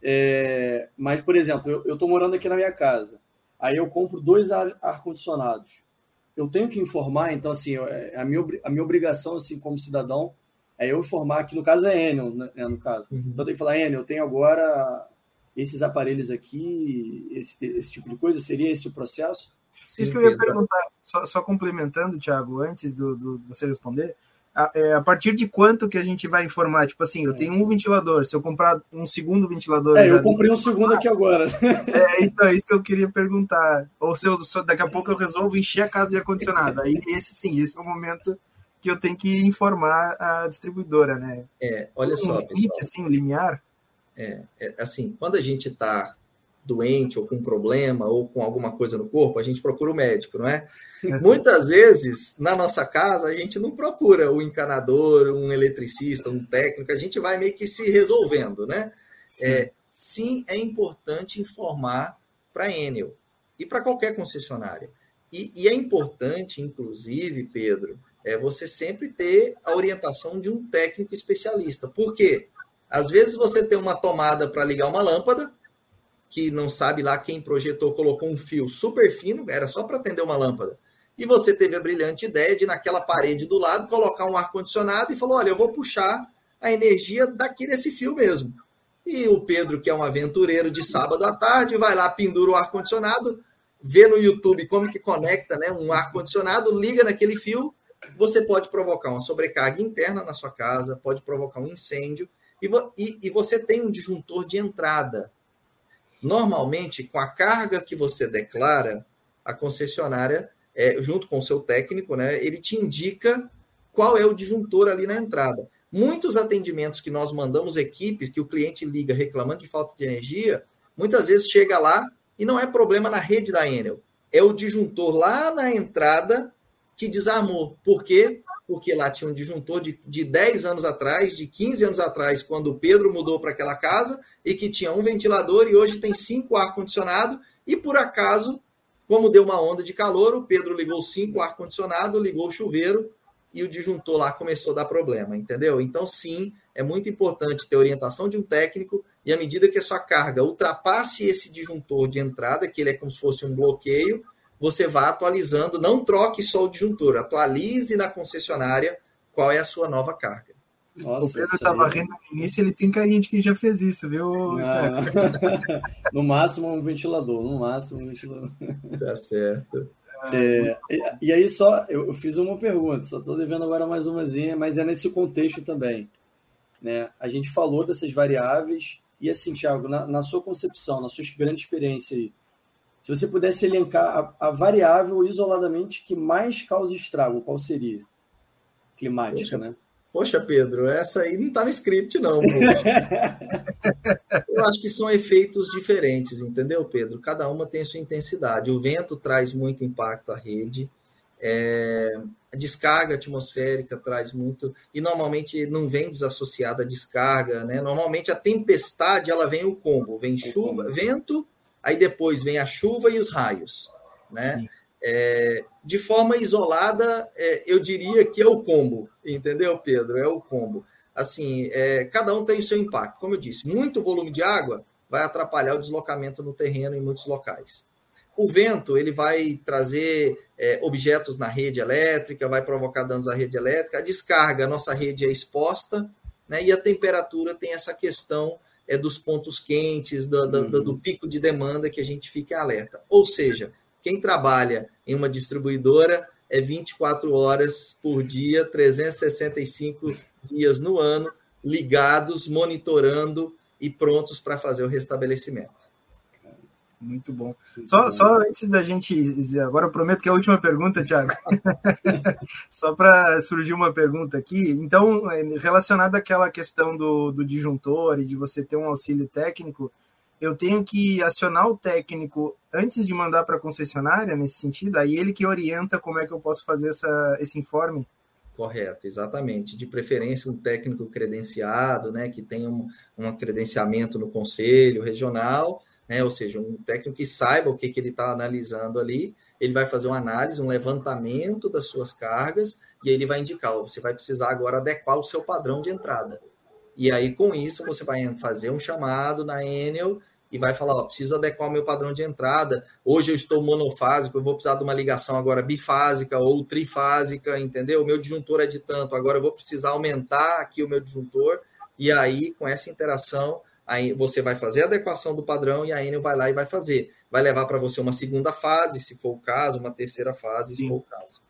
É, mas, por exemplo, eu estou morando aqui na minha casa, aí eu compro dois ar-condicionados. Ar eu tenho que informar, então, assim, é, a minha, a minha obrigação, assim, como cidadão, é eu informar, que no caso é Enel, né, no caso. Uhum. Então, eu tenho que falar, Enel, eu tenho agora esses aparelhos aqui, esse, esse tipo de coisa, seria esse o processo? Sim, Isso que eu ia perguntar, só, só complementando, Thiago, antes do, do, você responder, a, é, a, partir de quanto que a gente vai informar? Tipo assim, eu tenho um ventilador, se eu comprar um segundo ventilador. É, eu comprei um segundo aqui agora. É, então, é isso que eu queria perguntar. Ou se eu, daqui a pouco eu resolvo encher a casa de ar-condicionado. Aí, esse sim, esse é o momento que eu tenho que informar a distribuidora, né? É, olha um só. Limite, pessoal. assim, um limiar. É, é, assim, quando a gente está doente ou com um problema ou com alguma coisa no corpo, a gente procura o médico, não é? Muitas vezes, na nossa casa, a gente não procura o encanador, um eletricista, um técnico, a gente vai meio que se resolvendo, né? Sim, é, sim é importante informar para a Enel e para qualquer concessionária. E, e, é importante, inclusive, Pedro, é você sempre ter a orientação de um técnico especialista. Por quê? Às vezes você tem uma tomada para ligar uma lâmpada, que não sabe lá quem projetou, colocou um fio super fino, era só para atender uma lâmpada. E você teve a brilhante ideia de, naquela parede do lado, colocar um ar-condicionado e falou: olha, eu vou puxar a energia daqui desse fio mesmo. E o Pedro, que é um aventureiro de sábado à tarde, vai lá, pendura o ar-condicionado, vê no YouTube como que conecta né, um ar-condicionado, liga naquele fio, você pode provocar uma sobrecarga interna na sua casa, pode provocar um incêndio, e, e, e você tem um disjuntor de entrada Normalmente, com a carga que você declara, a concessionária, é, junto com o seu técnico, né, ele te indica qual é o disjuntor ali na entrada. Muitos atendimentos que nós mandamos equipes, que o cliente liga reclamando de falta de energia, muitas vezes chega lá e não é problema na rede da Enel, é o disjuntor lá na entrada que desarmou. Por quê? Porque lá tinha um disjuntor de, de 10 anos atrás, de 15 anos atrás, quando o Pedro mudou para aquela casa, e que tinha um ventilador e hoje tem cinco ar-condicionado, e por acaso, como deu uma onda de calor, o Pedro ligou cinco ar-condicionado, ligou o chuveiro, e o disjuntor lá começou a dar problema, entendeu? Então, sim, é muito importante ter orientação de um técnico e à medida que a sua carga ultrapasse esse disjuntor de entrada, que ele é como se fosse um bloqueio, você vai atualizando, não troque só o disjuntor, atualize na concessionária qual é a sua nova carga. Nossa, o Pedro estava aí... rindo no início, ele tem carinha de quem já fez isso, viu? no máximo um ventilador, no máximo um ventilador. Tá certo. É, e, e, aí só, eu, eu, fiz uma pergunta, só estou devendo agora mais umazinha, mas é nesse contexto também. Né? A gente falou dessas variáveis, e assim, Thiago, na, na sua concepção, na sua grande experiência aí, se você pudesse elencar a, a, variável isoladamente que mais causa estrago, qual seria? Climática, poxa, né? Poxa, Pedro, essa aí não está no script, não. Eu acho que são efeitos diferentes, entendeu, Pedro? Cada uma tem a sua intensidade. O vento traz muito impacto à rede, é, a descarga atmosférica traz muito, e normalmente não vem desassociada a descarga, né? Normalmente a tempestade ela vem o combo, vem chuva, vento aí depois vem a chuva e os raios, né? É, de forma isolada, é, eu diria que é o combo, entendeu, Pedro? É o combo. Assim, é, cada um tem o seu impacto. Como eu disse, muito volume de água vai atrapalhar o deslocamento no terreno em muitos locais. O vento ele vai trazer é, objetos na rede elétrica, vai provocar danos à rede elétrica. A descarga, a nossa rede é exposta, né? E a temperatura tem essa questão é dos pontos quentes, do, uhum. do, pico de demanda que a gente fica alerta. Ou seja, quem trabalha em uma distribuidora é 24 horas por dia, 365 dias no ano, ligados, monitorando e prontos para fazer o restabelecimento. Muito bom. Só, só antes da gente. Agora eu prometo que é a última pergunta, Thiago. só para surgir uma pergunta aqui. Então, é, relacionada àquela questão do, do disjuntor e de você ter um auxílio técnico, eu tenho que acionar o técnico antes de mandar para a concessionária, nesse sentido, aí ele que orienta como é que eu posso fazer essa, esse informe. Correto, exatamente. De preferência, um técnico credenciado, né, que tenha um, um credenciamento no conselho regional né? Ou seja, um técnico que saiba o que, que ele está analisando ali, ele vai fazer uma análise, um levantamento das suas cargas, e aí ele vai indicar, ó, você vai precisar agora adequar o seu padrão de entrada. E aí, com isso, você vai fazer um chamado na Enel e vai falar, ó, preciso adequar o meu padrão de entrada. Hoje eu estou monofásico, eu vou precisar de uma ligação agora bifásica ou trifásica, entendeu? O meu disjuntor é de tanto, agora eu vou precisar aumentar aqui o meu disjuntor. E aí, com essa interação, aí você vai fazer a adequação do padrão e a Enel vai lá e vai fazer. Vai levar para você uma segunda fase, se for o caso, uma terceira fase, Sim. se for o caso.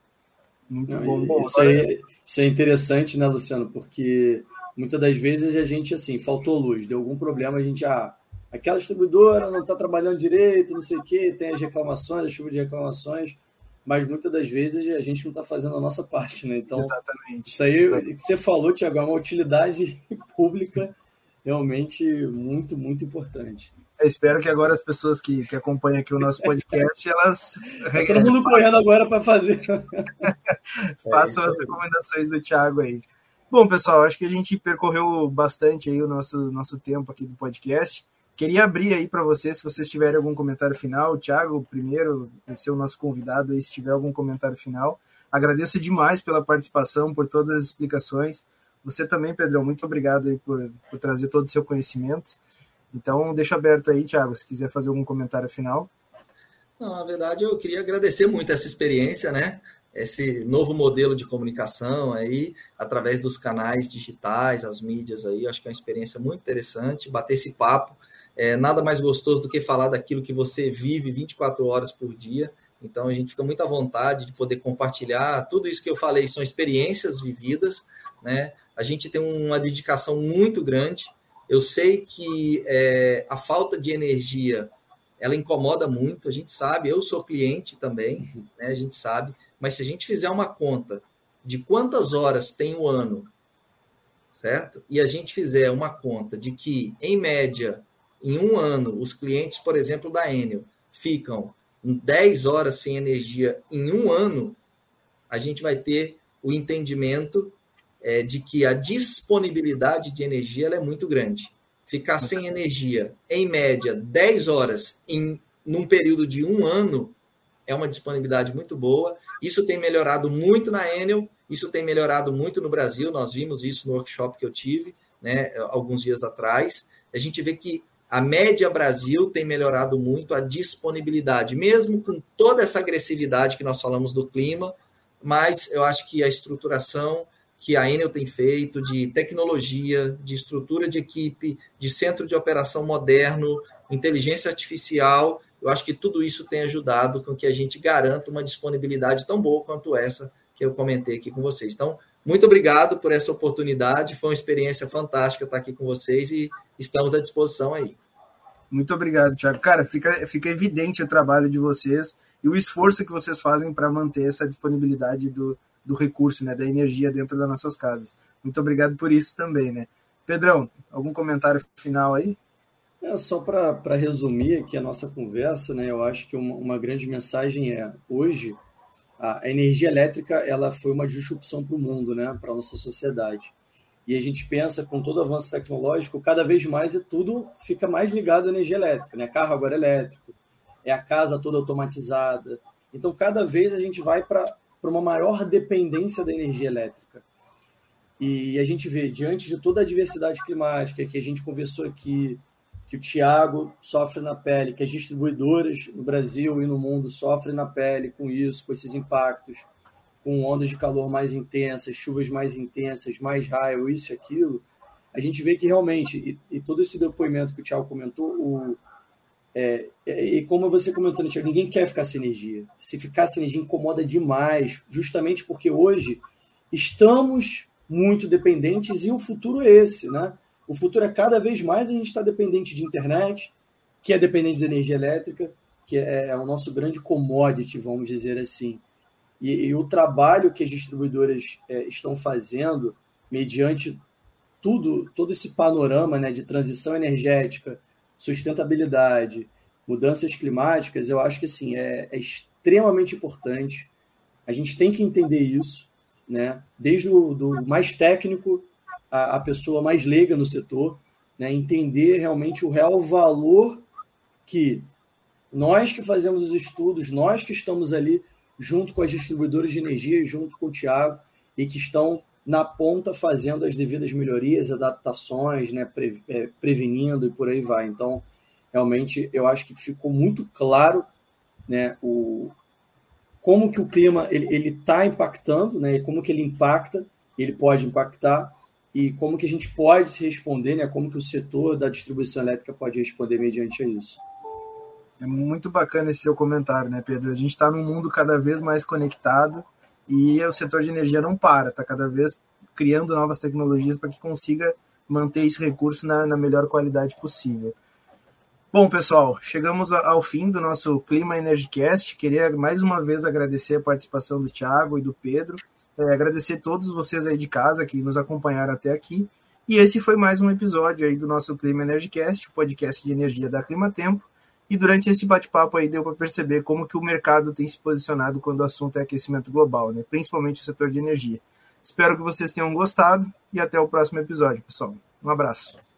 Muito Não, bom. bom isso, é, isso é interessante, né, Luciano? Porque muitas das vezes a gente, assim, faltou luz, deu algum problema, a gente, ah, aquela distribuidora não está trabalhando direito, não sei o quê, tem as reclamações, a chuva de reclamações, mas muitas das vezes a gente não está fazendo a nossa parte, né? Então, Exatamente. isso aí Exatamente. que você falou, Tiago, é uma utilidade pública realmente muito, muito importante. Eu espero que agora as pessoas que, que acompanham aqui o nosso podcast, elas. Tá todo mundo correndo agora para fazer. Façam é as recomendações do Thiago aí. Bom, pessoal, acho que a gente percorreu bastante aí o nosso, nosso tempo aqui do podcast. Queria abrir aí para vocês, se vocês tiverem algum comentário final. Thiago, primeiro, vai ser o nosso convidado aí, se tiver algum comentário final. Agradeço demais pela participação, por todas as explicações. Você também, Pedrão, muito obrigado aí por, por trazer todo o seu conhecimento. Então, deixa aberto aí, Thiago, se quiser fazer algum comentário final. Não, na verdade, eu queria agradecer muito essa experiência, né? Esse novo modelo de comunicação aí, através dos canais digitais, as mídias aí, acho que é uma experiência muito interessante, bater esse papo. É nada mais gostoso do que falar daquilo que você vive 24 horas por dia. Então, a gente fica muito à vontade de poder compartilhar. Tudo isso que eu falei são experiências vividas, né? A gente tem uma dedicação muito grande. Eu sei que é, a falta de energia ela incomoda muito, a gente sabe, eu sou cliente também, né, a gente sabe, mas se a gente fizer uma conta de quantas horas tem o ano, certo? E a gente fizer uma conta de que, em média, em um ano, os clientes, por exemplo, da Enel, ficam 10 horas sem energia em um ano, a gente vai ter o entendimento é, de que a disponibilidade de energia é muito grande. Ficar sem energia, em média, 10 horas em num período de um ano é uma disponibilidade muito boa. Isso tem melhorado muito na Enel, isso tem melhorado muito no Brasil. Nós vimos isso no workshop que eu tive, né, alguns dias atrás. A gente vê que a média Brasil tem melhorado muito a disponibilidade, mesmo com toda essa agressividade que nós falamos do clima, mas eu acho que a estruturação que a Enel tem feito de tecnologia, de estrutura de equipe, de centro de operação moderno, inteligência artificial, eu acho que tudo isso tem ajudado com que a gente garanta uma disponibilidade tão boa quanto essa que eu comentei aqui com vocês. Então, muito obrigado por essa oportunidade. Foi uma experiência fantástica estar aqui com vocês e estamos à disposição aí. Muito obrigado, Tiago. Cara, fica, fica evidente o trabalho de vocês e o esforço que vocês fazem para manter essa disponibilidade do, do recurso, né, da energia dentro das nossas casas. Muito obrigado por isso também, né? Pedrão, algum comentário final aí? É, só para resumir aqui a nossa conversa, né, eu acho que uma, uma grande mensagem é, hoje, a energia elétrica ela foi uma disrupção para o mundo, né, para a nossa sociedade. E a gente pensa, com todo avanço tecnológico, cada vez mais é tudo fica mais ligado à energia elétrica. Né? Carro agora é elétrico, é a casa toda automatizada. Então, cada vez a gente vai para uma maior dependência da energia elétrica. E a gente vê, diante de toda a diversidade climática que a gente conversou aqui, que o Tiago sofre na pele, que as distribuidoras no Brasil e no mundo sofrem na pele com isso, com esses impactos, com ondas de calor mais intensas, chuvas mais intensas, mais raio, isso e aquilo, a gente vê que realmente, e, e todo esse depoimento que o Tiago comentou, o, é, é, e como você comentou, ninguém quer ficar sem energia. Se ficar sem energia incomoda demais, justamente porque hoje estamos muito dependentes e o futuro é esse, né? O futuro é cada vez mais a gente está dependente de internet, que é dependente de energia elétrica, que é, é o nosso grande commodity, vamos dizer assim. E, e o trabalho que as distribuidoras é, estão fazendo, mediante tudo, todo esse panorama né, de transição energética, sustentabilidade, mudanças climáticas, eu acho que assim, é, é extremamente importante. A gente tem que entender isso, né? desde o do mais técnico a, a pessoa mais leiga no setor, né, entender realmente o real valor que nós que fazemos os estudos, nós que estamos ali junto com as distribuidoras de energia, junto com o Tiago, e que estão na ponta fazendo as devidas melhorias, adaptações, né, pre, é, prevenindo e por aí vai. Então, realmente, eu acho que ficou muito claro né, o, como que o clima ele está impactando, né, como que ele impacta, ele pode impactar, e como que a gente pode se responder, né? Como que o setor da distribuição elétrica pode responder mediante isso. É muito bacana esse seu comentário, né, Pedro? A gente está num mundo cada vez mais conectado e o setor de energia não para, está cada vez criando novas tecnologias para que consiga manter esse recurso na, na, melhor qualidade possível. Bom, pessoal, chegamos ao fim do nosso Clima Energycast. Queria mais uma vez agradecer a participação do Thiago e do Pedro. É, agradecer a todos vocês aí de casa que nos acompanharam até aqui. E esse foi mais um episódio aí do nosso Clima Energycast, podcast de energia da Clima Tempo. E durante esse bate-papo aí deu para perceber como que o mercado tem se posicionado quando o assunto é aquecimento global, né? principalmente o setor de energia. Espero que vocês tenham gostado e até o próximo episódio, pessoal. Um abraço.